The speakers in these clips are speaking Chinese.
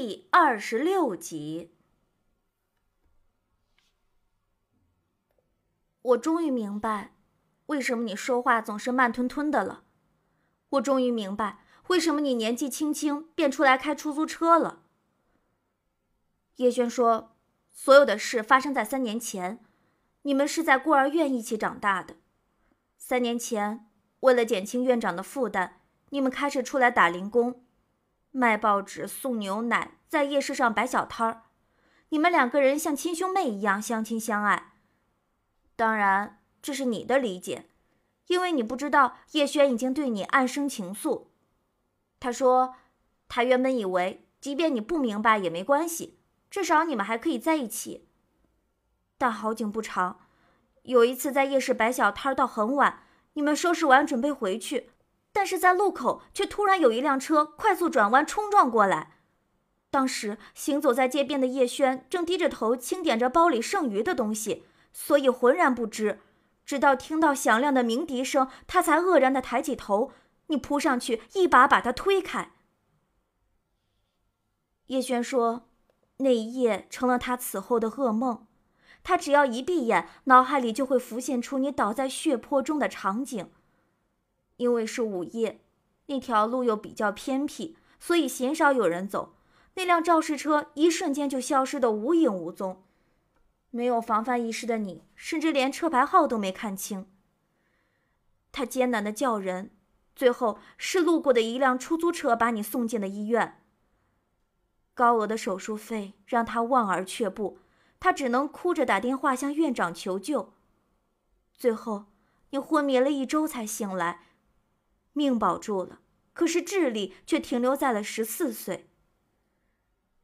第二十六集，我终于明白，为什么你说话总是慢吞吞的了。我终于明白，为什么你年纪轻轻便出来开出租车了。叶轩说，所有的事发生在三年前，你们是在孤儿院一起长大的。三年前，为了减轻院长的负担，你们开始出来打零工。卖报纸、送牛奶，在夜市上摆小摊儿，你们两个人像亲兄妹一样相亲相爱。当然，这是你的理解，因为你不知道叶轩已经对你暗生情愫。他说，他原本以为，即便你不明白也没关系，至少你们还可以在一起。但好景不长，有一次在夜市摆小摊到很晚，你们收拾完准备回去。但是在路口，却突然有一辆车快速转弯冲撞过来。当时行走在街边的叶轩正低着头清点着包里剩余的东西，所以浑然不知。直到听到响亮的鸣笛声，他才愕然的抬起头。你扑上去，一把把他推开。叶轩说：“那一夜成了他此后的噩梦。他只要一闭眼，脑海里就会浮现出你倒在血泊中的场景。”因为是午夜，那条路又比较偏僻，所以鲜少有人走。那辆肇事车一瞬间就消失得无影无踪。没有防范意识的你，甚至连车牌号都没看清。他艰难的叫人，最后是路过的一辆出租车把你送进了医院。高额的手术费让他望而却步，他只能哭着打电话向院长求救。最后，你昏迷了一周才醒来。命保住了，可是智力却停留在了十四岁。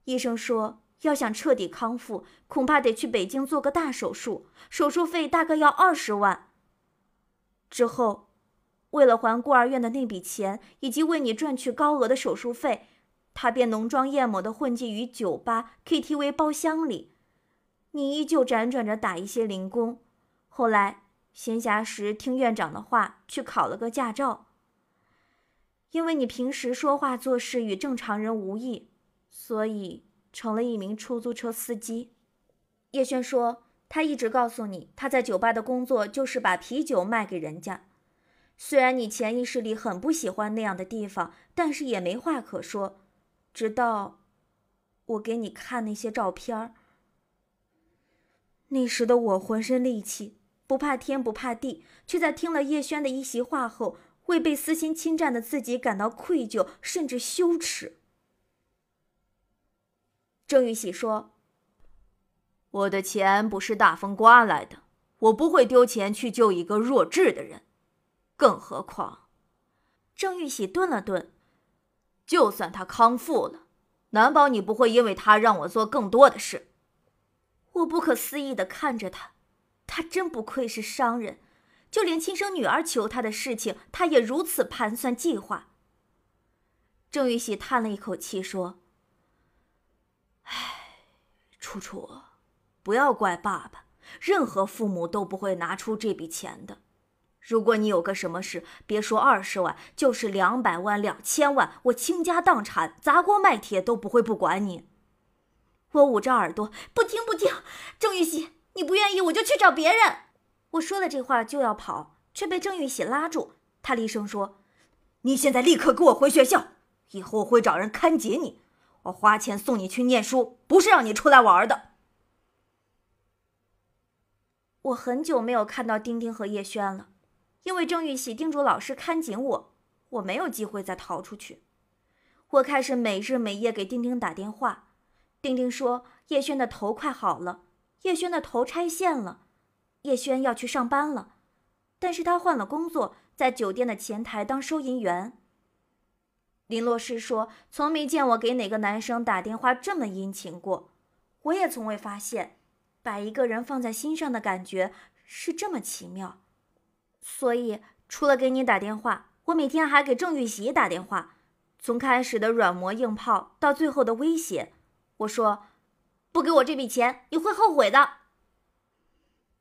医生说，要想彻底康复，恐怕得去北京做个大手术，手术费大概要二十万。之后，为了还孤儿院的那笔钱，以及为你赚取高额的手术费，他便浓妆艳抹的混迹于酒吧、KTV 包厢里。你依旧辗转着打一些零工，后来闲暇时听院长的话，去考了个驾照。因为你平时说话做事与正常人无异，所以成了一名出租车司机。叶轩说，他一直告诉你，他在酒吧的工作就是把啤酒卖给人家。虽然你潜意识里很不喜欢那样的地方，但是也没话可说。直到我给你看那些照片儿，那时的我浑身戾气，不怕天不怕地，却在听了叶轩的一席话后。为被私心侵占的自己感到愧疚，甚至羞耻。郑玉喜说：“我的钱不是大风刮来的，我不会丢钱去救一个弱智的人。更何况……”郑玉喜顿了顿，就算他康复了，难保你不会因为他让我做更多的事。我不可思议的看着他，他真不愧是商人。就连亲生女儿求他的事情，他也如此盘算计划。郑玉喜叹了一口气说：“唉，楚楚，不要怪爸爸，任何父母都不会拿出这笔钱的。如果你有个什么事，别说二十万，就是两百万、两千万，我倾家荡产、砸锅卖铁都不会不管你。”我捂着耳朵，不听不听。郑玉喜，你不愿意，我就去找别人。我说了这话就要跑，却被郑玉喜拉住。他厉声说：“你现在立刻给我回学校，以后我会找人看紧你。我花钱送你去念书，不是让你出来玩的。”我很久没有看到丁丁和叶轩了，因为郑玉喜叮嘱老师看紧我，我没有机会再逃出去。我开始每日每夜给丁丁打电话。丁丁说：“叶轩的头快好了，叶轩的头拆线了。”叶轩要去上班了，但是他换了工作，在酒店的前台当收银员。林洛诗说：“从没见我给哪个男生打电话这么殷勤过，我也从未发现，把一个人放在心上的感觉是这么奇妙。所以，除了给你打电话，我每天还给郑玉玺打电话。从开始的软磨硬泡，到最后的威胁，我说，不给我这笔钱，你会后悔的。”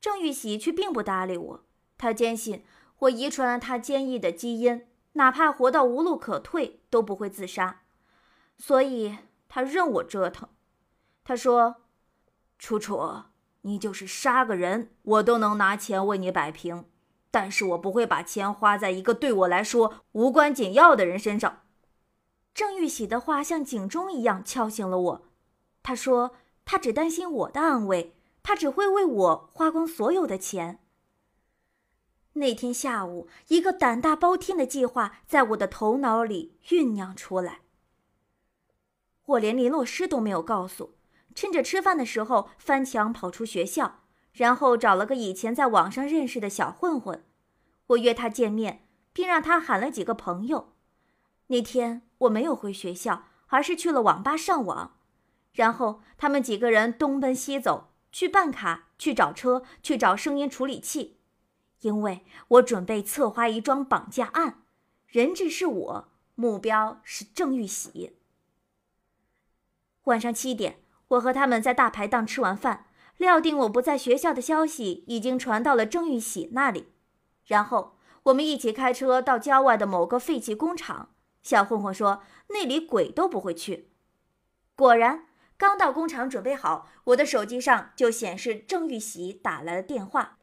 郑玉玺却并不搭理我，他坚信我遗传了他坚毅的基因，哪怕活到无路可退都不会自杀。所以，他任我折腾。他说：“楚楚，你就是杀个人，我都能拿钱为你摆平，但是我不会把钱花在一个对我来说无关紧要的人身上。”郑玉喜的话像警钟一样敲醒了我。他说：“他只担心我的安危，他只会为我花光所有的钱。”那天下午，一个胆大包天的计划在我的头脑里酝酿出来。我连林洛师都没有告诉，趁着吃饭的时候翻墙跑出学校，然后找了个以前在网上认识的小混混，我约他见面，并让他喊了几个朋友。那天我没有回学校，而是去了网吧上网。然后他们几个人东奔西走，去办卡，去找车，去找声音处理器，因为我准备策划一桩绑架案，人质是我，目标是郑玉喜。晚上七点，我和他们在大排档吃完饭，料定我不在学校的消息已经传到了郑玉喜那里，然后我们一起开车到郊外的某个废弃工厂。小混混说：“那里鬼都不会去。”果然，刚到工厂准备好，我的手机上就显示郑玉喜打来了电话。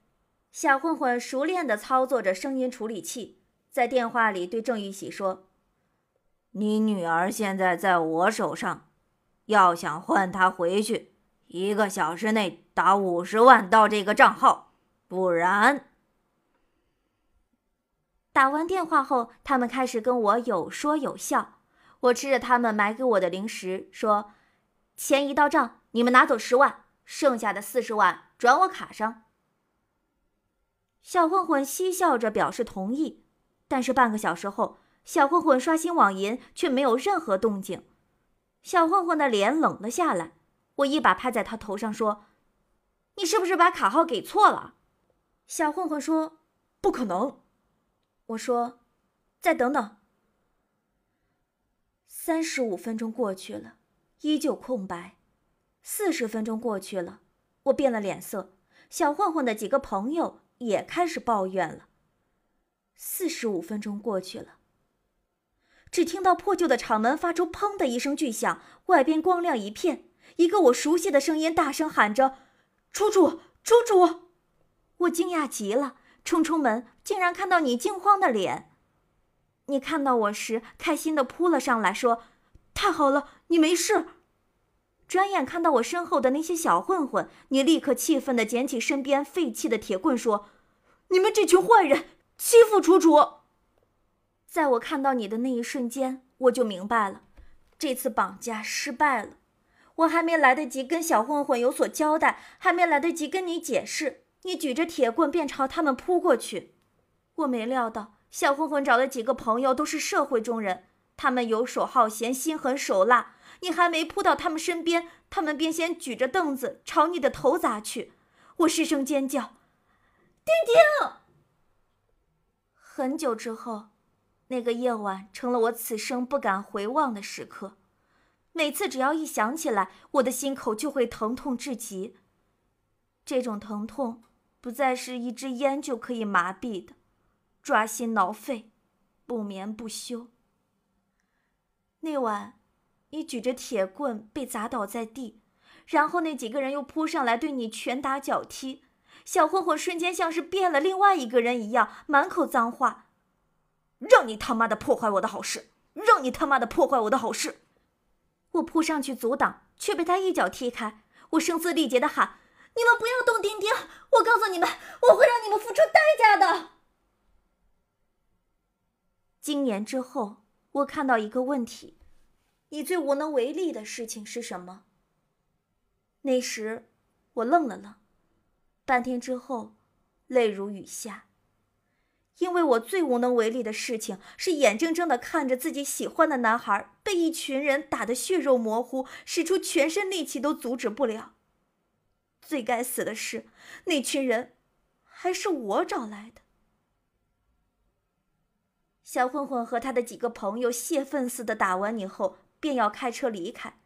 小混混熟练地操作着声音处理器，在电话里对郑玉喜说：“你女儿现在在我手上，要想换她回去，一个小时内打五十万到这个账号，不然……”打完电话后，他们开始跟我有说有笑。我吃着他们买给我的零食，说：“钱一到账，你们拿走十万，剩下的四十万转我卡上。”小混混嬉笑着表示同意。但是半个小时后，小混混刷新网银却没有任何动静。小混混的脸冷了下来。我一把拍在他头上说：“你是不是把卡号给错了？”小混混说：“不可能。”我说：“再等等。”三十五分钟过去了，依旧空白。四十分钟过去了，我变了脸色。小混混的几个朋友也开始抱怨了。四十五分钟过去了，只听到破旧的厂门发出“砰”的一声巨响，外边光亮一片。一个我熟悉的声音大声喊着：“楚楚，楚楚！”我惊讶极了。冲出门，竟然看到你惊慌的脸。你看到我时，开心的扑了上来，说：“太好了，你没事。”转眼看到我身后的那些小混混，你立刻气愤地捡起身边废弃的铁棍，说：“你们这群坏人，欺负楚楚！”在我看到你的那一瞬间，我就明白了，这次绑架失败了。我还没来得及跟小混混有所交代，还没来得及跟你解释。你举着铁棍便朝他们扑过去，我没料到小混混找了几个朋友，都是社会中人，他们游手好闲，心狠手辣。你还没扑到他们身边，他们便先举着凳子朝你的头砸去。我失声尖叫：“丁丁！”很久之后，那个夜晚成了我此生不敢回望的时刻。每次只要一想起来，我的心口就会疼痛至极。这种疼痛。不再是一支烟就可以麻痹的，抓心挠肺，不眠不休。那晚，你举着铁棍被砸倒在地，然后那几个人又扑上来对你拳打脚踢，小混混瞬间像是变了另外一个人一样，满口脏话：“让你他妈的破坏我的好事，让你他妈的破坏我的好事！”我扑上去阻挡，却被他一脚踢开。我声嘶力竭的喊。你们不要动丁丁！我告诉你们，我会让你们付出代价的。今年之后，我看到一个问题：你最无能为力的事情是什么？那时，我愣了愣，半天之后，泪如雨下。因为我最无能为力的事情是眼睁睁的看着自己喜欢的男孩被一群人打得血肉模糊，使出全身力气都阻止不了。最该死的是，那群人还是我找来的。小混混和他的几个朋友泄愤似的打完你后，便要开车离开。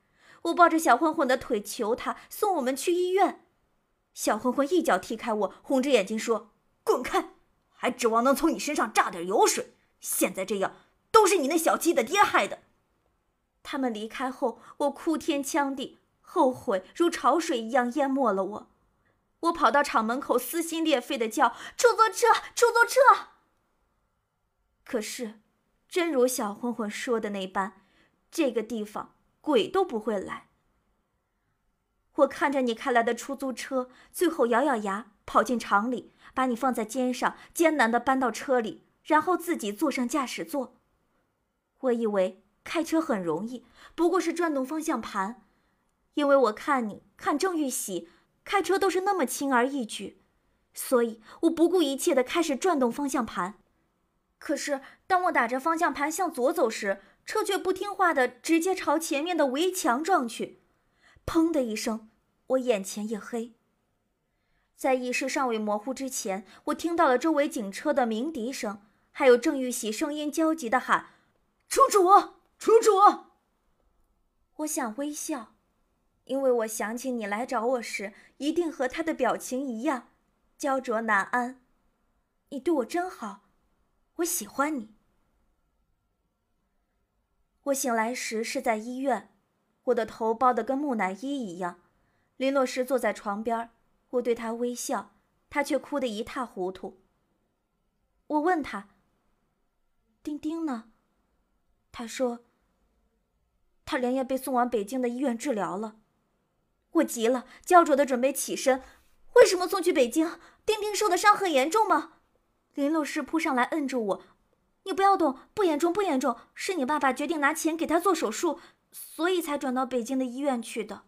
我抱着小混混的腿求他送我们去医院。小混混一脚踢开我，红着眼睛说：“滚开！还指望能从你身上榨点油水？现在这样，都是你那小鸡的爹害的。”他们离开后，我哭天抢地，后悔如潮水一样淹没了我。我跑到厂门口，撕心裂肺的叫：“出租车，出租车！”可是，真如小混混说的那般，这个地方鬼都不会来。我看着你开来的出租车，最后咬咬牙跑进厂里，把你放在肩上，艰难的搬到车里，然后自己坐上驾驶座。我以为开车很容易，不过是转动方向盘，因为我看你看郑玉喜开车都是那么轻而易举，所以我不顾一切的开始转动方向盘。可是当我打着方向盘向左走时，车却不听话的直接朝前面的围墙撞去。砰的一声，我眼前一黑。在意识尚未模糊之前，我听到了周围警车的鸣笛声，还有郑玉喜声音焦急的喊：“楚楚，楚楚！”我想微笑，因为我想起你来找我时，一定和他的表情一样，焦灼难安。你对我真好，我喜欢你。我醒来时是在医院。我的头包得跟木乃伊一样，林洛施坐在床边，我对他微笑，他却哭得一塌糊涂。我问他：“丁丁呢？”他说：“他连夜被送往北京的医院治疗了。”我急了，焦灼的准备起身。为什么送去北京？丁丁受的伤很严重吗？林洛施扑上来摁住我：“你不要动，不严重，不严重，是你爸爸决定拿钱给他做手术。”所以才转到北京的医院去的。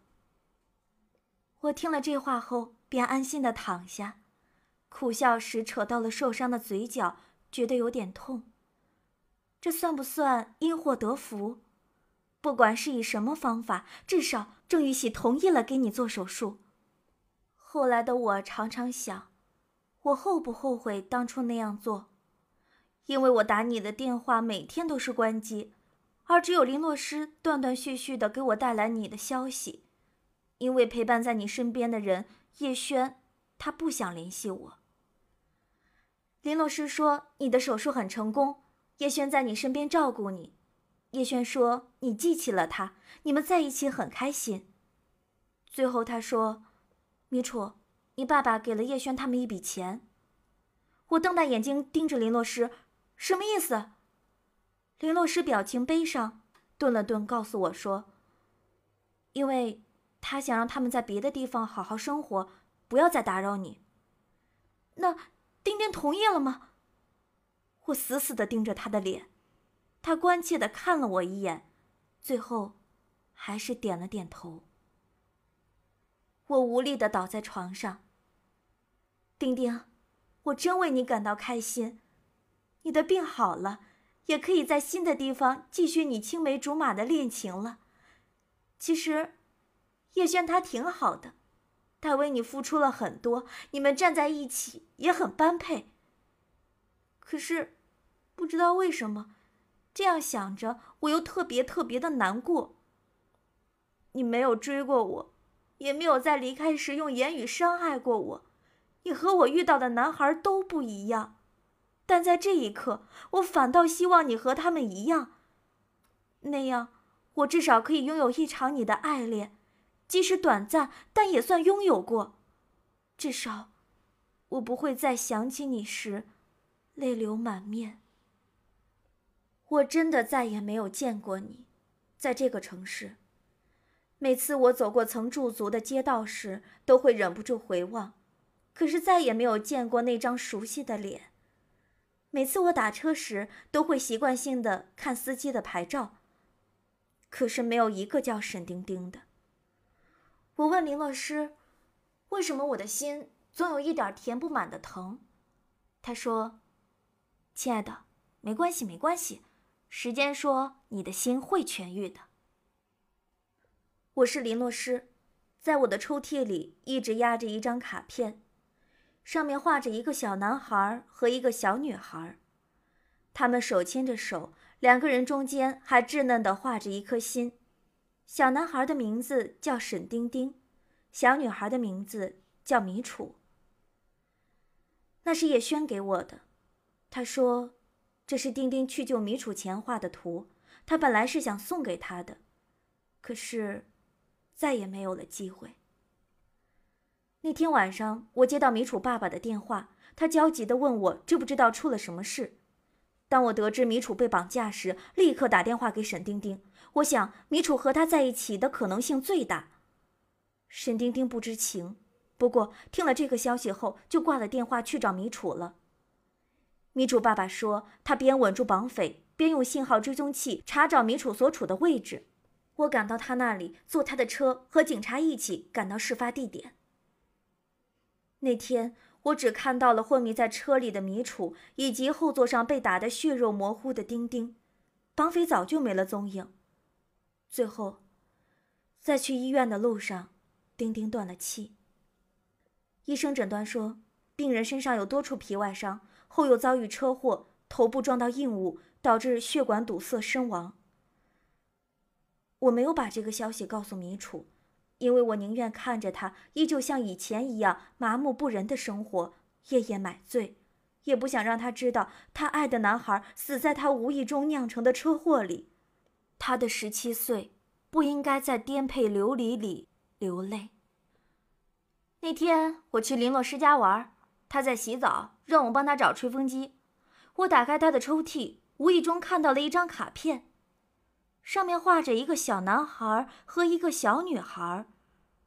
我听了这话后，便安心的躺下，苦笑时扯到了受伤的嘴角，觉得有点痛。这算不算因祸得福？不管是以什么方法，至少郑玉喜同意了给你做手术。后来的我常常想，我后不后悔当初那样做？因为我打你的电话每天都是关机。而只有林洛施断断续续的给我带来你的消息，因为陪伴在你身边的人叶轩，他不想联系我。林洛施说你的手术很成功，叶轩在你身边照顾你。叶轩说你记起了他，你们在一起很开心。最后他说，米楚，你爸爸给了叶轩他们一笔钱。我瞪大眼睛盯着林洛施，什么意思？林洛诗表情悲伤，顿了顿，告诉我说：“因为他想让他们在别的地方好好生活，不要再打扰你。”那丁丁同意了吗？我死死的盯着他的脸，他关切的看了我一眼，最后还是点了点头。我无力的倒在床上。丁丁，我真为你感到开心，你的病好了。也可以在新的地方继续你青梅竹马的恋情了。其实，叶轩他挺好的，他为你付出了很多，你们站在一起也很般配。可是，不知道为什么，这样想着我又特别特别的难过。你没有追过我，也没有在离开时用言语伤害过我，你和我遇到的男孩都不一样。但在这一刻，我反倒希望你和他们一样。那样，我至少可以拥有一场你的爱恋，即使短暂，但也算拥有过。至少，我不会再想起你时，泪流满面。我真的再也没有见过你，在这个城市。每次我走过曾驻足的街道时，都会忍不住回望，可是再也没有见过那张熟悉的脸。每次我打车时，都会习惯性的看司机的牌照，可是没有一个叫沈丁丁的。我问林洛师：“为什么我的心总有一点填不满的疼？”他说：“亲爱的，没关系，没关系，时间说你的心会痊愈的。”我是林洛师，在我的抽屉里一直压着一张卡片。上面画着一个小男孩和一个小女孩，他们手牵着手，两个人中间还稚嫩的画着一颗心。小男孩的名字叫沈丁丁，小女孩的名字叫米楚。那是叶轩给我的，他说这是丁丁去救米楚前画的图，他本来是想送给他的，可是，再也没有了机会。那天晚上，我接到米楚爸爸的电话，他焦急地问我知不知道出了什么事。当我得知米楚被绑架时，立刻打电话给沈丁丁。我想，米楚和他在一起的可能性最大。沈丁丁不知情，不过听了这个消息后，就挂了电话去找米楚了。米楚爸爸说，他边稳住绑匪，边用信号追踪器查找米楚所处的位置。我赶到他那里，坐他的车，和警察一起赶到事发地点。那天。我只看到了昏迷在车里的米楚，以及后座上被打得血肉模糊的丁丁，绑匪早就没了踪影。最后，在去医院的路上，丁丁断了气。医生诊断说，病人身上有多处皮外伤，后又遭遇车祸，头部撞到硬物，导致血管堵塞身亡。我没有把这个消息告诉米楚。因为我宁愿看着他依旧像以前一样麻木不仁的生活，夜夜买醉，也不想让他知道他爱的男孩死在他无意中酿成的车祸里。他的十七岁不应该在颠沛流离里流泪。那天我去林洛施家玩，他在洗澡，让我帮他找吹风机。我打开他的抽屉，无意中看到了一张卡片。上面画着一个小男孩和一个小女孩，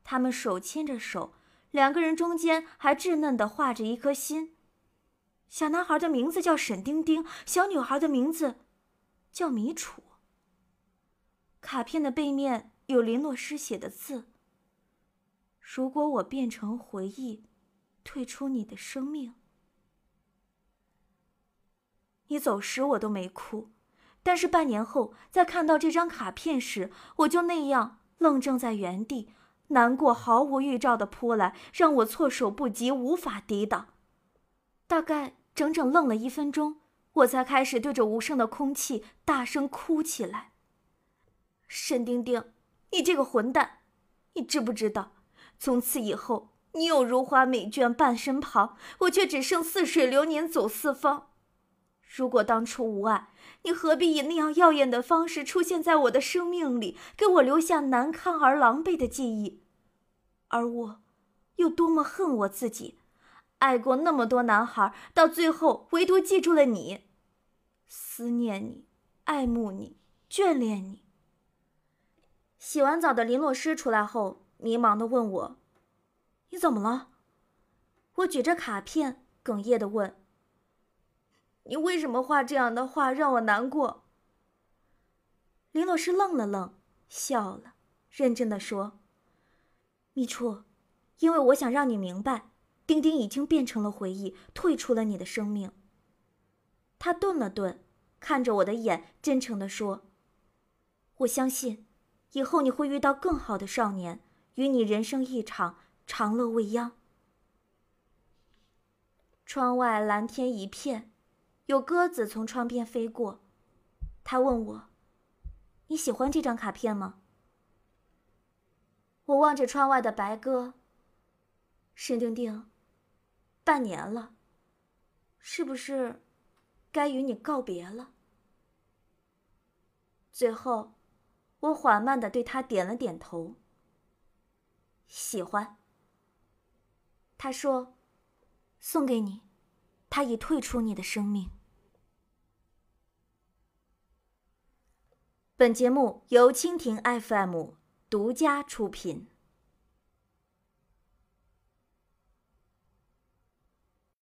他们手牵着手，两个人中间还稚嫩的画着一颗心。小男孩的名字叫沈丁丁，小女孩的名字叫米楚。卡片的背面有林洛诗写的字：“如果我变成回忆，退出你的生命，你走时我都没哭。”但是半年后，在看到这张卡片时，我就那样愣怔在原地，难过毫无预兆的扑来，让我措手不及，无法抵挡。大概整整愣了一分钟，我才开始对着无声的空气大声哭起来。沈丁丁，你这个混蛋，你知不知道，从此以后，你有如花美眷伴身旁，我却只剩似水流年走四方。如果当初无爱，你何必以那样耀眼的方式出现在我的生命里，给我留下难堪而狼狈的记忆？而我，又多么恨我自己，爱过那么多男孩，到最后唯独记住了你，思念你，爱慕你，眷恋你。洗完澡的林洛诗出来后，迷茫的问我：“你怎么了？”我举着卡片，哽咽的问。你为什么画这样的画让我难过？林老师愣了愣，笑了，认真的说：“米初，因为我想让你明白，丁丁已经变成了回忆，退出了你的生命。”他顿了顿，看着我的眼，真诚的说：“我相信，以后你会遇到更好的少年，与你人生一场，长乐未央。”窗外蓝天一片。有鸽子从窗边飞过，他问我：“你喜欢这张卡片吗？”我望着窗外的白鸽。沈丁丁，半年了，是不是该与你告别了？最后，我缓慢的对他点了点头。喜欢。他说：“送给你，他已退出你的生命。”本节目由蜻蜓 FM 独家出品。